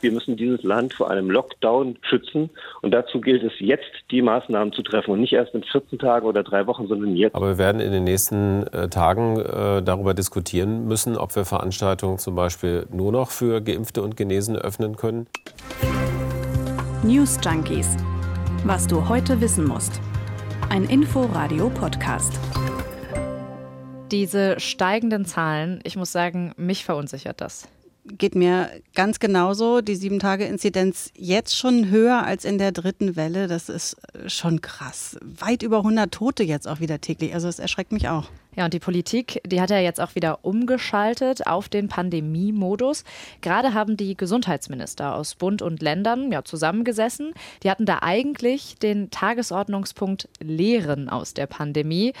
Wir müssen dieses Land vor einem Lockdown schützen. Und dazu gilt es jetzt, die Maßnahmen zu treffen und nicht erst in 14 Tagen oder drei Wochen, sondern jetzt. Aber wir werden in den nächsten äh, Tagen äh, darüber diskutieren müssen, ob wir Veranstaltungen zum Beispiel nur noch für Geimpfte und Genesene öffnen können. News Junkies. Was du heute wissen musst. Ein Info-Radio-Podcast. Diese steigenden Zahlen, ich muss sagen, mich verunsichert das geht mir ganz genauso. Die Sieben-Tage-Inzidenz jetzt schon höher als in der dritten Welle. Das ist äh, schon krass. Weit über 100 Tote jetzt auch wieder täglich. Also es erschreckt mich auch. Ja, und die Politik, die hat ja jetzt auch wieder umgeschaltet auf den Pandemie-Modus. Gerade haben die Gesundheitsminister aus Bund und Ländern ja zusammengesessen. Die hatten da eigentlich den Tagesordnungspunkt Lehren aus der Pandemie.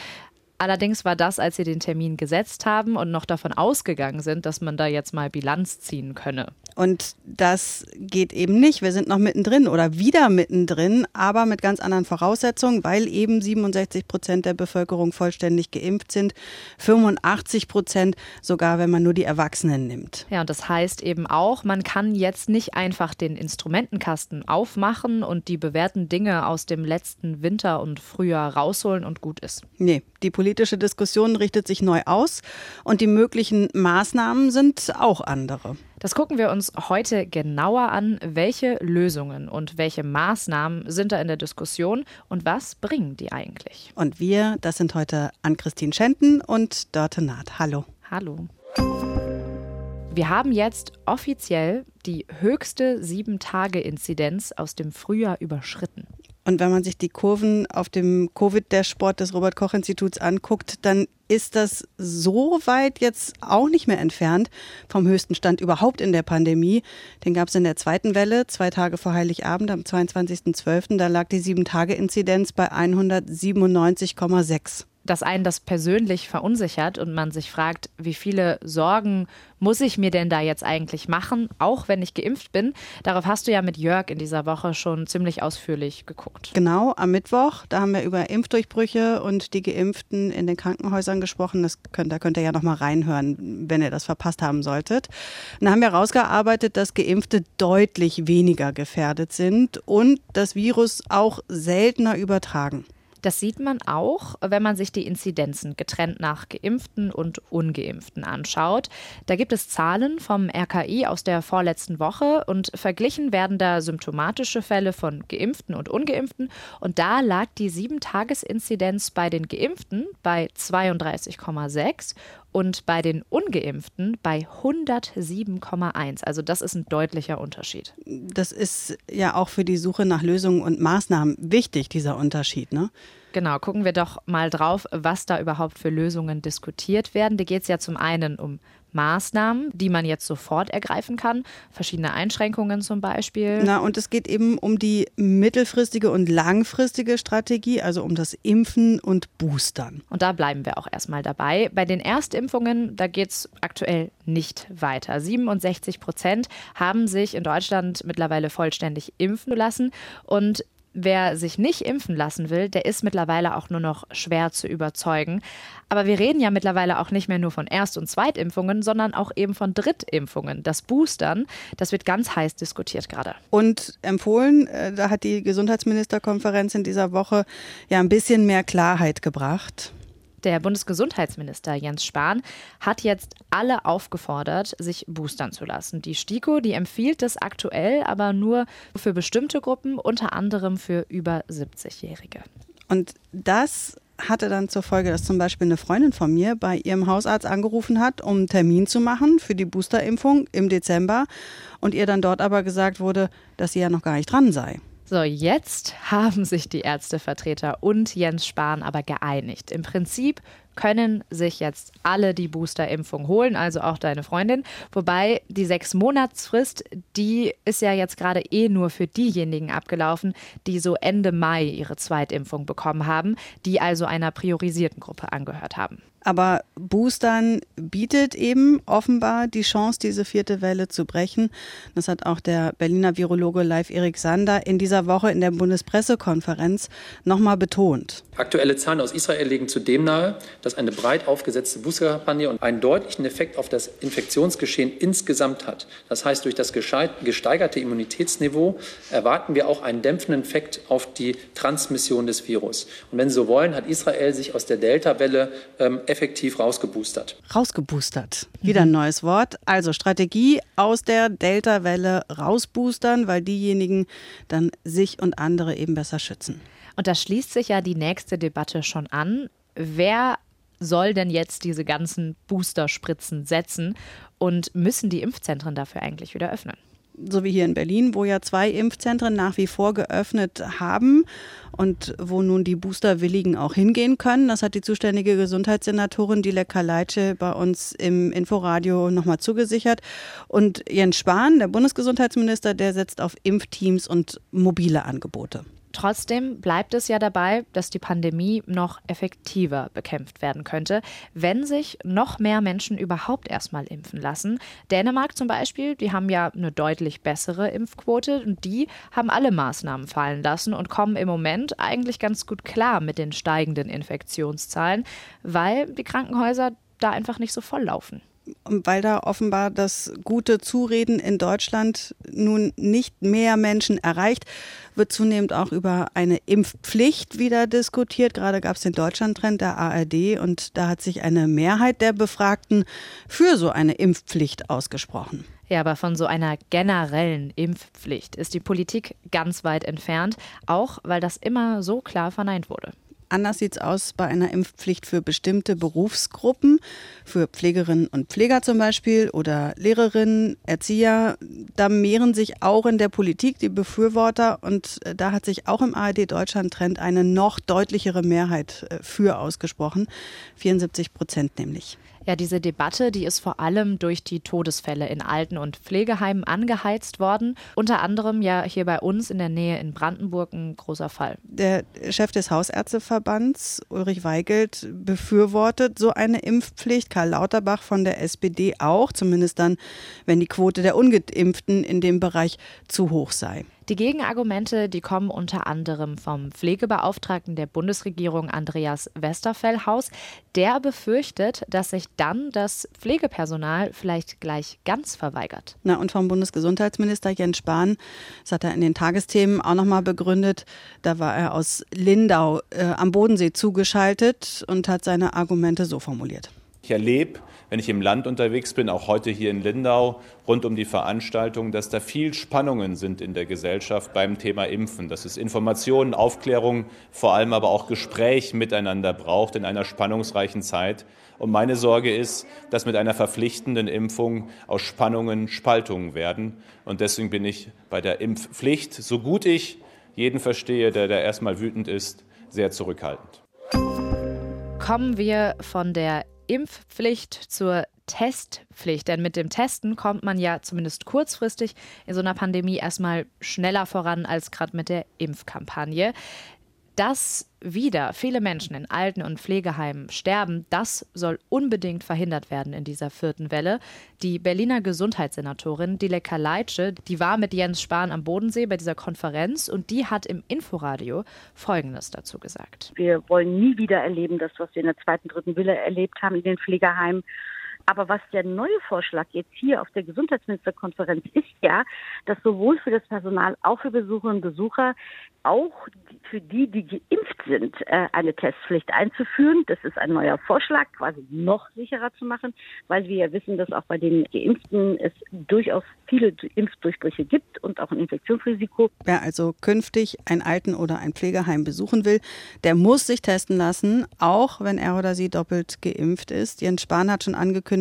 Allerdings war das, als sie den Termin gesetzt haben und noch davon ausgegangen sind, dass man da jetzt mal Bilanz ziehen könne. Und das geht eben nicht. Wir sind noch mittendrin oder wieder mittendrin, aber mit ganz anderen Voraussetzungen, weil eben 67 Prozent der Bevölkerung vollständig geimpft sind, 85 Prozent sogar, wenn man nur die Erwachsenen nimmt. Ja, und das heißt eben auch, man kann jetzt nicht einfach den Instrumentenkasten aufmachen und die bewährten Dinge aus dem letzten Winter und Frühjahr rausholen und gut ist. Nee, die politische Diskussion richtet sich neu aus und die möglichen Maßnahmen sind auch andere. Das gucken wir uns heute genauer an. Welche Lösungen und welche Maßnahmen sind da in der Diskussion und was bringen die eigentlich? Und wir, das sind heute Ann-Christine Schenten und Dörte Naht. Hallo. Hallo. Wir haben jetzt offiziell die höchste 7-Tage-Inzidenz aus dem Frühjahr überschritten. Und wenn man sich die Kurven auf dem Covid-Dashboard des Robert-Koch-Instituts anguckt, dann ist das so weit jetzt auch nicht mehr entfernt vom höchsten Stand überhaupt in der Pandemie. Den gab es in der zweiten Welle, zwei Tage vor Heiligabend am 22.12. Da lag die 7-Tage-Inzidenz bei 197,6 dass einen das persönlich verunsichert und man sich fragt, wie viele Sorgen muss ich mir denn da jetzt eigentlich machen, auch wenn ich geimpft bin? Darauf hast du ja mit Jörg in dieser Woche schon ziemlich ausführlich geguckt. Genau, am Mittwoch, da haben wir über Impfdurchbrüche und die Geimpften in den Krankenhäusern gesprochen. Das könnt, da könnt ihr ja noch mal reinhören, wenn ihr das verpasst haben solltet. Und da haben wir herausgearbeitet, dass Geimpfte deutlich weniger gefährdet sind und das Virus auch seltener übertragen. Das sieht man auch, wenn man sich die Inzidenzen getrennt nach Geimpften und Ungeimpften anschaut. Da gibt es Zahlen vom RKI aus der vorletzten Woche und verglichen werden da symptomatische Fälle von Geimpften und Ungeimpften. Und da lag die 7-Tages-Inzidenz bei den Geimpften bei 32,6 und bei den ungeimpften bei 107,1. Also das ist ein deutlicher Unterschied. Das ist ja auch für die Suche nach Lösungen und Maßnahmen wichtig, dieser Unterschied, ne? Genau, gucken wir doch mal drauf, was da überhaupt für Lösungen diskutiert werden. Da geht es ja zum einen um Maßnahmen, die man jetzt sofort ergreifen kann, verschiedene Einschränkungen zum Beispiel. Na, und es geht eben um die mittelfristige und langfristige Strategie, also um das Impfen und Boostern. Und da bleiben wir auch erstmal dabei. Bei den Erstimpfungen, da geht es aktuell nicht weiter. 67 Prozent haben sich in Deutschland mittlerweile vollständig impfen lassen. Und Wer sich nicht impfen lassen will, der ist mittlerweile auch nur noch schwer zu überzeugen. Aber wir reden ja mittlerweile auch nicht mehr nur von Erst- und Zweitimpfungen, sondern auch eben von Drittimpfungen. Das Boostern, das wird ganz heiß diskutiert gerade. Und empfohlen, äh, da hat die Gesundheitsministerkonferenz in dieser Woche ja ein bisschen mehr Klarheit gebracht. Der Bundesgesundheitsminister Jens Spahn hat jetzt alle aufgefordert, sich boostern zu lassen. Die STIKO, die empfiehlt das aktuell, aber nur für bestimmte Gruppen, unter anderem für über 70-Jährige. Und das hatte dann zur Folge, dass zum Beispiel eine Freundin von mir bei ihrem Hausarzt angerufen hat, um einen Termin zu machen für die Boosterimpfung im Dezember und ihr dann dort aber gesagt wurde, dass sie ja noch gar nicht dran sei. So, jetzt haben sich die Ärztevertreter und Jens Spahn aber geeinigt. Im Prinzip können sich jetzt alle die Boosterimpfung holen, also auch deine Freundin. Wobei die sechs Monatsfrist, die ist ja jetzt gerade eh nur für diejenigen abgelaufen, die so Ende Mai ihre Zweitimpfung bekommen haben, die also einer priorisierten Gruppe angehört haben. Aber Boostern bietet eben offenbar die Chance, diese vierte Welle zu brechen. Das hat auch der Berliner Virologe Live Erik Sander in dieser Woche in der Bundespressekonferenz nochmal betont. Aktuelle Zahlen aus Israel legen zudem nahe, dass eine breit aufgesetzte Boosterkampagne einen deutlichen Effekt auf das Infektionsgeschehen insgesamt hat. Das heißt, durch das gesteigerte Immunitätsniveau erwarten wir auch einen dämpfenden Effekt auf die Transmission des Virus. Und wenn Sie so wollen, hat Israel sich aus der Delta-Welle ähm, effektiv rausgeboostert. Rausgeboostert. Wieder ein neues Wort. Also Strategie aus der Delta-Welle rausboostern, weil diejenigen dann sich und andere eben besser schützen. Und da schließt sich ja die nächste Debatte schon an. Wer soll denn jetzt diese ganzen Boosterspritzen setzen und müssen die Impfzentren dafür eigentlich wieder öffnen? So wie hier in Berlin, wo ja zwei Impfzentren nach wie vor geöffnet haben und wo nun die Boosterwilligen auch hingehen können. Das hat die zuständige Gesundheitssenatorin Dilek Kaleitsche bei uns im Inforadio nochmal zugesichert. Und Jens Spahn, der Bundesgesundheitsminister, der setzt auf Impfteams und mobile Angebote. Trotzdem bleibt es ja dabei, dass die Pandemie noch effektiver bekämpft werden könnte, wenn sich noch mehr Menschen überhaupt erstmal impfen lassen. Dänemark zum Beispiel, die haben ja eine deutlich bessere Impfquote und die haben alle Maßnahmen fallen lassen und kommen im Moment eigentlich ganz gut klar mit den steigenden Infektionszahlen, weil die Krankenhäuser da einfach nicht so voll laufen weil da offenbar das gute Zureden in Deutschland nun nicht mehr Menschen erreicht, wird zunehmend auch über eine Impfpflicht wieder diskutiert. Gerade gab es den Deutschlandtrend der ARD und da hat sich eine Mehrheit der Befragten für so eine Impfpflicht ausgesprochen. Ja, aber von so einer generellen Impfpflicht ist die Politik ganz weit entfernt, auch weil das immer so klar verneint wurde. Anders sieht es aus bei einer Impfpflicht für bestimmte Berufsgruppen, für Pflegerinnen und Pfleger zum Beispiel oder Lehrerinnen, Erzieher. Da mehren sich auch in der Politik die Befürworter und äh, da hat sich auch im ARD Deutschland Trend eine noch deutlichere Mehrheit äh, für ausgesprochen. 74 Prozent nämlich. Ja, diese Debatte, die ist vor allem durch die Todesfälle in Alten- und Pflegeheimen angeheizt worden. Unter anderem ja hier bei uns in der Nähe in Brandenburg ein großer Fall. Der Chef des Hausärzteverbands, Ulrich Weigelt, befürwortet so eine Impfpflicht. Karl Lauterbach von der SPD auch, zumindest dann, wenn die Quote der Ungeimpften in dem Bereich zu hoch sei. Die Gegenargumente, die kommen unter anderem vom Pflegebeauftragten der Bundesregierung Andreas Westerfellhaus. Der befürchtet, dass sich dann das Pflegepersonal vielleicht gleich ganz verweigert. Na, und vom Bundesgesundheitsminister Jens Spahn, das hat er in den Tagesthemen auch nochmal begründet, da war er aus Lindau äh, am Bodensee zugeschaltet und hat seine Argumente so formuliert. Ich erlebe wenn ich im Land unterwegs bin, auch heute hier in Lindau, rund um die Veranstaltung, dass da viel Spannungen sind in der Gesellschaft beim Thema Impfen, dass es Informationen, Aufklärung, vor allem aber auch Gespräch miteinander braucht in einer spannungsreichen Zeit. Und meine Sorge ist, dass mit einer verpflichtenden Impfung aus Spannungen Spaltungen werden. Und deswegen bin ich bei der Impfpflicht, so gut ich jeden verstehe, der da erstmal wütend ist, sehr zurückhaltend. Kommen wir von der Impfpflicht zur Testpflicht. Denn mit dem Testen kommt man ja zumindest kurzfristig in so einer Pandemie erstmal schneller voran als gerade mit der Impfkampagne dass wieder viele Menschen in Alten- und Pflegeheimen sterben, das soll unbedingt verhindert werden in dieser vierten Welle. Die Berliner Gesundheitssenatorin Dilek Kaleitsche, die war mit Jens Spahn am Bodensee bei dieser Konferenz und die hat im Inforadio Folgendes dazu gesagt. Wir wollen nie wieder erleben, das, was wir in der zweiten, dritten Welle erlebt haben in den Pflegeheimen. Aber was der neue Vorschlag jetzt hier auf der Gesundheitsministerkonferenz ist ja, dass sowohl für das Personal, auch für Besucherinnen und Besucher, auch für die, die geimpft sind, äh, eine Testpflicht einzuführen. Das ist ein neuer Vorschlag, quasi noch sicherer zu machen, weil wir ja wissen, dass auch bei den Geimpften es durchaus viele Impfdurchbrüche gibt und auch ein Infektionsrisiko. Wer also künftig ein Alten- oder ein Pflegeheim besuchen will, der muss sich testen lassen, auch wenn er oder sie doppelt geimpft ist. Jens Spahn hat schon angekündigt,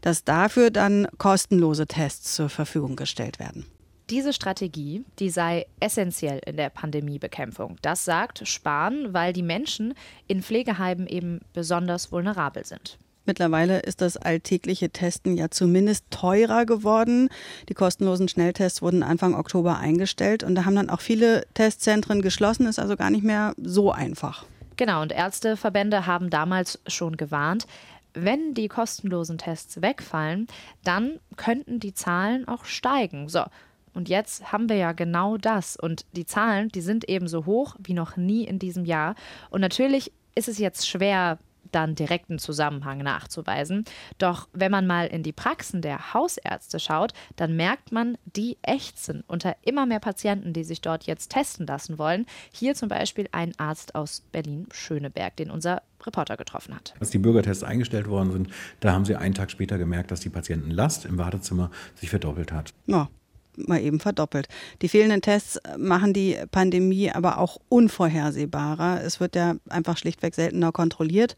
dass dafür dann kostenlose Tests zur Verfügung gestellt werden. Diese Strategie, die sei essentiell in der Pandemiebekämpfung. Das sagt Spahn, weil die Menschen in Pflegeheimen eben besonders vulnerabel sind. Mittlerweile ist das alltägliche Testen ja zumindest teurer geworden. Die kostenlosen Schnelltests wurden Anfang Oktober eingestellt und da haben dann auch viele Testzentren geschlossen, ist also gar nicht mehr so einfach. Genau, und Ärzteverbände haben damals schon gewarnt, wenn die kostenlosen Tests wegfallen, dann könnten die Zahlen auch steigen. So. Und jetzt haben wir ja genau das. Und die Zahlen, die sind eben so hoch wie noch nie in diesem Jahr. Und natürlich ist es jetzt schwer, dann direkten Zusammenhang nachzuweisen. Doch wenn man mal in die Praxen der Hausärzte schaut, dann merkt man, die ächzen unter immer mehr Patienten, die sich dort jetzt testen lassen wollen. Hier zum Beispiel ein Arzt aus Berlin-Schöneberg, den unser Reporter getroffen hat. Als die Bürgertests eingestellt worden sind, da haben sie einen Tag später gemerkt, dass die Patientenlast im Wartezimmer sich verdoppelt hat. Ja, mal eben verdoppelt. Die fehlenden Tests machen die Pandemie aber auch unvorhersehbarer. Es wird ja einfach schlichtweg seltener kontrolliert,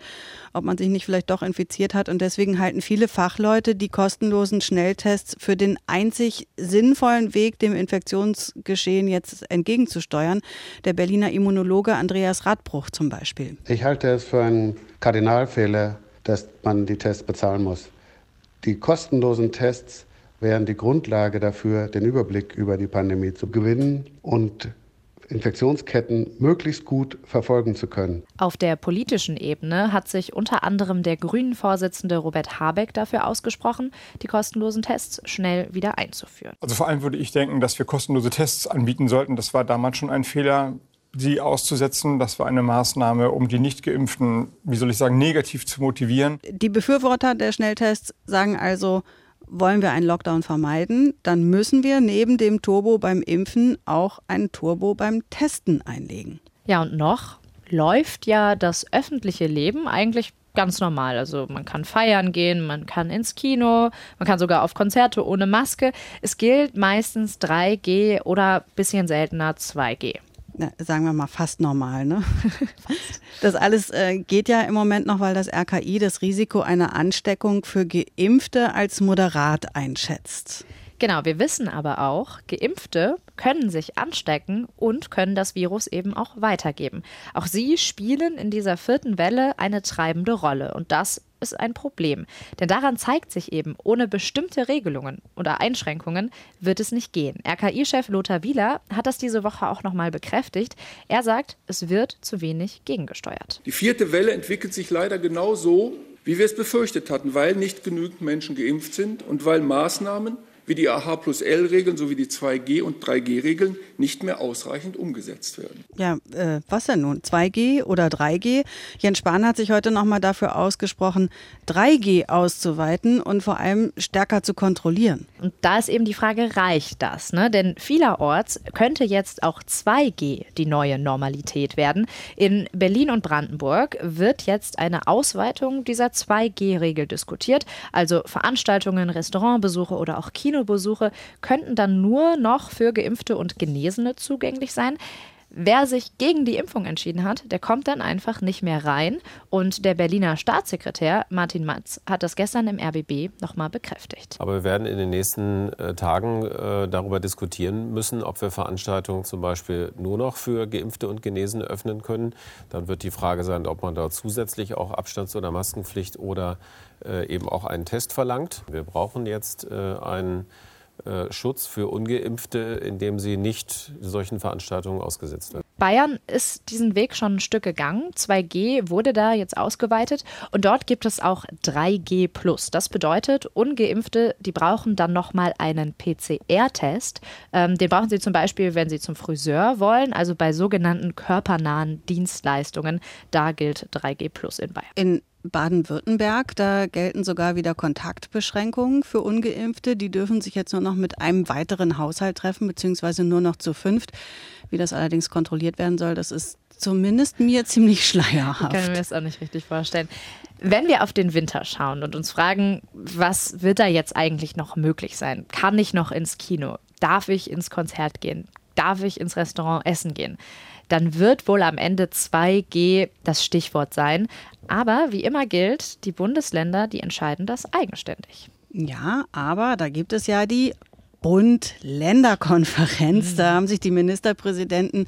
ob man sich nicht vielleicht doch infiziert hat. Und deswegen halten viele Fachleute die kostenlosen Schnelltests für den einzig sinnvollen Weg, dem Infektionsgeschehen jetzt entgegenzusteuern. Der Berliner Immunologe Andreas Radbruch zum Beispiel. Ich halte es für einen Kardinalfehler, dass man die Tests bezahlen muss. Die kostenlosen Tests wären die Grundlage dafür, den Überblick über die Pandemie zu gewinnen und Infektionsketten möglichst gut verfolgen zu können. Auf der politischen Ebene hat sich unter anderem der Grünen-Vorsitzende Robert Habeck dafür ausgesprochen, die kostenlosen Tests schnell wieder einzuführen. Also vor allem würde ich denken, dass wir kostenlose Tests anbieten sollten. Das war damals schon ein Fehler sie auszusetzen. Das war eine Maßnahme, um die Nichtgeimpften, wie soll ich sagen, negativ zu motivieren. Die Befürworter der Schnelltests sagen also, wollen wir einen Lockdown vermeiden, dann müssen wir neben dem Turbo beim Impfen auch einen Turbo beim Testen einlegen. Ja, und noch läuft ja das öffentliche Leben eigentlich ganz normal. Also man kann feiern gehen, man kann ins Kino, man kann sogar auf Konzerte ohne Maske. Es gilt meistens 3G oder bisschen seltener 2G na, sagen wir mal fast normal. Ne? Das alles äh, geht ja im Moment noch, weil das RKI das Risiko einer Ansteckung für Geimpfte als moderat einschätzt. Genau, wir wissen aber auch, Geimpfte können sich anstecken und können das Virus eben auch weitergeben. Auch sie spielen in dieser vierten Welle eine treibende Rolle und das ist ein Problem. Denn daran zeigt sich eben, ohne bestimmte Regelungen oder Einschränkungen wird es nicht gehen. RKI-Chef Lothar Wieler hat das diese Woche auch nochmal bekräftigt. Er sagt, es wird zu wenig gegengesteuert. Die vierte Welle entwickelt sich leider genau so, wie wir es befürchtet hatten, weil nicht genügend Menschen geimpft sind und weil Maßnahmen wie die AH plus L-Regeln sowie die 2G- und 3G-Regeln nicht mehr ausreichend umgesetzt werden. Ja, äh, was denn nun? 2G oder 3G? Jens Spahn hat sich heute nochmal dafür ausgesprochen, 3G auszuweiten und vor allem stärker zu kontrollieren. Und da ist eben die Frage, reicht das? Ne? Denn vielerorts könnte jetzt auch 2G die neue Normalität werden. In Berlin und Brandenburg wird jetzt eine Ausweitung dieser 2G-Regel diskutiert. Also Veranstaltungen, Restaurantbesuche oder auch Kino Kinobesuche könnten dann nur noch für Geimpfte und Genesene zugänglich sein. Wer sich gegen die Impfung entschieden hat, der kommt dann einfach nicht mehr rein. Und der Berliner Staatssekretär Martin Matz hat das gestern im RBB nochmal bekräftigt. Aber wir werden in den nächsten äh, Tagen äh, darüber diskutieren müssen, ob wir Veranstaltungen zum Beispiel nur noch für Geimpfte und Genesene öffnen können. Dann wird die Frage sein, ob man da zusätzlich auch Abstands- oder Maskenpflicht oder äh, eben auch einen Test verlangt. Wir brauchen jetzt äh, einen Schutz für ungeimpfte, indem sie nicht solchen Veranstaltungen ausgesetzt werden. Bayern ist diesen Weg schon ein Stück gegangen. 2G wurde da jetzt ausgeweitet und dort gibt es auch 3G Das bedeutet, ungeimpfte, die brauchen dann nochmal einen PCR-Test. Ähm, den brauchen sie zum Beispiel, wenn sie zum Friseur wollen, also bei sogenannten körpernahen Dienstleistungen. Da gilt 3G in Bayern. In Baden-Württemberg, da gelten sogar wieder Kontaktbeschränkungen für ungeimpfte. Die dürfen sich jetzt nur noch mit einem weiteren Haushalt treffen, beziehungsweise nur noch zu fünft. Wie das allerdings kontrolliert werden soll, das ist zumindest mir ziemlich schleierhaft. Ich kann mir das auch nicht richtig vorstellen. Wenn wir auf den Winter schauen und uns fragen, was wird da jetzt eigentlich noch möglich sein? Kann ich noch ins Kino? Darf ich ins Konzert gehen? Darf ich ins Restaurant essen gehen? Dann wird wohl am Ende 2G das Stichwort sein. Aber wie immer gilt, die Bundesländer, die entscheiden das eigenständig. Ja, aber da gibt es ja die Bund-Länder-Konferenz. Da haben sich die Ministerpräsidenten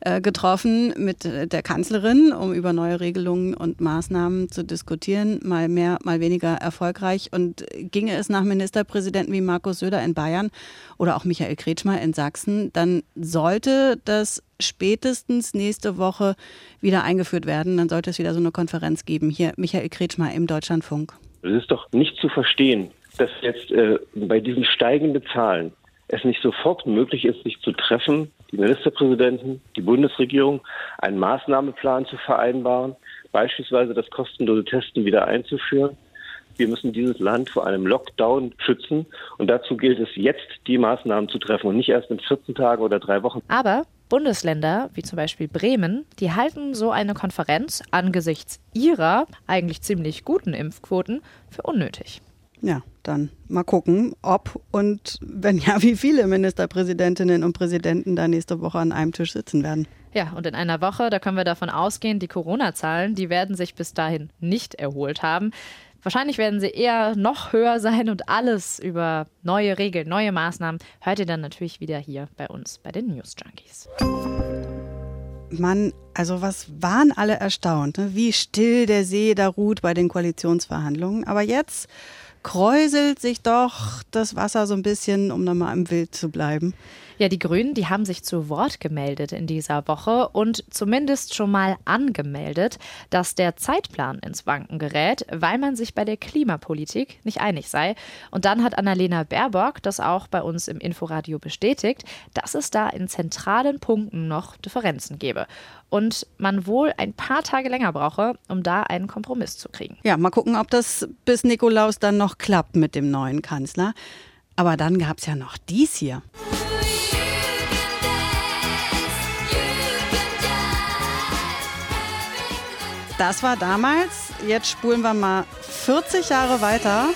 äh, getroffen mit der Kanzlerin, um über neue Regelungen und Maßnahmen zu diskutieren. Mal mehr, mal weniger erfolgreich. Und ginge es nach Ministerpräsidenten wie Markus Söder in Bayern oder auch Michael Kretschmer in Sachsen, dann sollte das spätestens nächste Woche wieder eingeführt werden. Dann sollte es wieder so eine Konferenz geben. Hier Michael Kretschmer im Deutschlandfunk. Es ist doch nicht zu verstehen, dass jetzt äh, bei diesen steigenden Zahlen es nicht sofort möglich ist, sich zu treffen, die Ministerpräsidenten, die Bundesregierung, einen Maßnahmeplan zu vereinbaren, beispielsweise das kostenlose Testen wieder einzuführen. Wir müssen dieses Land vor einem Lockdown schützen und dazu gilt es jetzt, die Maßnahmen zu treffen und nicht erst in 14 Tagen oder drei Wochen. Aber Bundesländer, wie zum Beispiel Bremen, die halten so eine Konferenz angesichts ihrer eigentlich ziemlich guten Impfquoten für unnötig. Ja, dann mal gucken, ob und wenn ja, wie viele Ministerpräsidentinnen und Präsidenten da nächste Woche an einem Tisch sitzen werden. Ja, und in einer Woche, da können wir davon ausgehen, die Corona-Zahlen, die werden sich bis dahin nicht erholt haben. Wahrscheinlich werden sie eher noch höher sein und alles über neue Regeln, neue Maßnahmen hört ihr dann natürlich wieder hier bei uns bei den News Junkies. Mann, also was waren alle erstaunt, ne? wie still der See da ruht bei den Koalitionsverhandlungen. Aber jetzt kräuselt sich doch das Wasser so ein bisschen, um nochmal im Wild zu bleiben. Ja, die Grünen, die haben sich zu Wort gemeldet in dieser Woche und zumindest schon mal angemeldet, dass der Zeitplan ins Wanken gerät, weil man sich bei der Klimapolitik nicht einig sei. Und dann hat Annalena Baerbock das auch bei uns im Inforadio bestätigt, dass es da in zentralen Punkten noch Differenzen gebe und man wohl ein paar Tage länger brauche, um da einen Kompromiss zu kriegen. Ja, mal gucken, ob das bis Nikolaus dann noch klappt mit dem neuen Kanzler. Aber dann gab es ja noch dies hier. Das war damals. Jetzt spulen wir mal 40 Jahre weiter.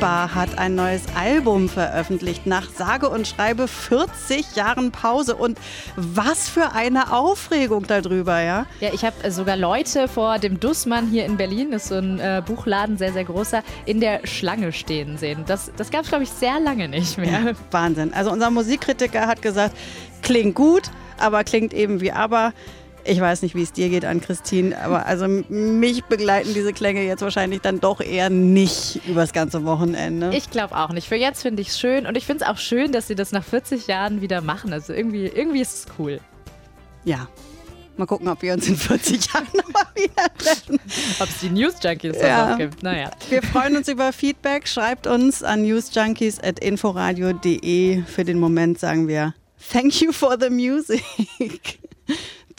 ABBA hat ein neues Album veröffentlicht nach sage und schreibe 40 Jahren Pause und was für eine Aufregung darüber, ja? Ja, ich habe sogar Leute vor dem Dussmann hier in Berlin, das ist so ein äh, Buchladen, sehr, sehr großer, in der Schlange stehen sehen. Das, das gab es, glaube ich, sehr lange nicht mehr. Ja, Wahnsinn. Also unser Musikkritiker hat gesagt, klingt gut, aber klingt eben wie ABBA. Ich weiß nicht, wie es dir geht an Christine, aber also mich begleiten diese Klänge jetzt wahrscheinlich dann doch eher nicht übers ganze Wochenende. Ich glaube auch nicht. Für jetzt finde ich es schön und ich finde es auch schön, dass sie das nach 40 Jahren wieder machen. Also irgendwie, irgendwie ist es cool. Ja. Mal gucken, ob wir uns in 40 Jahren nochmal wieder treffen. Ob es die News Junkies ja. noch gibt. Naja. Wir freuen uns über Feedback. Schreibt uns an newsjunkies.inforadio.de. Für den Moment sagen wir Thank you for the music.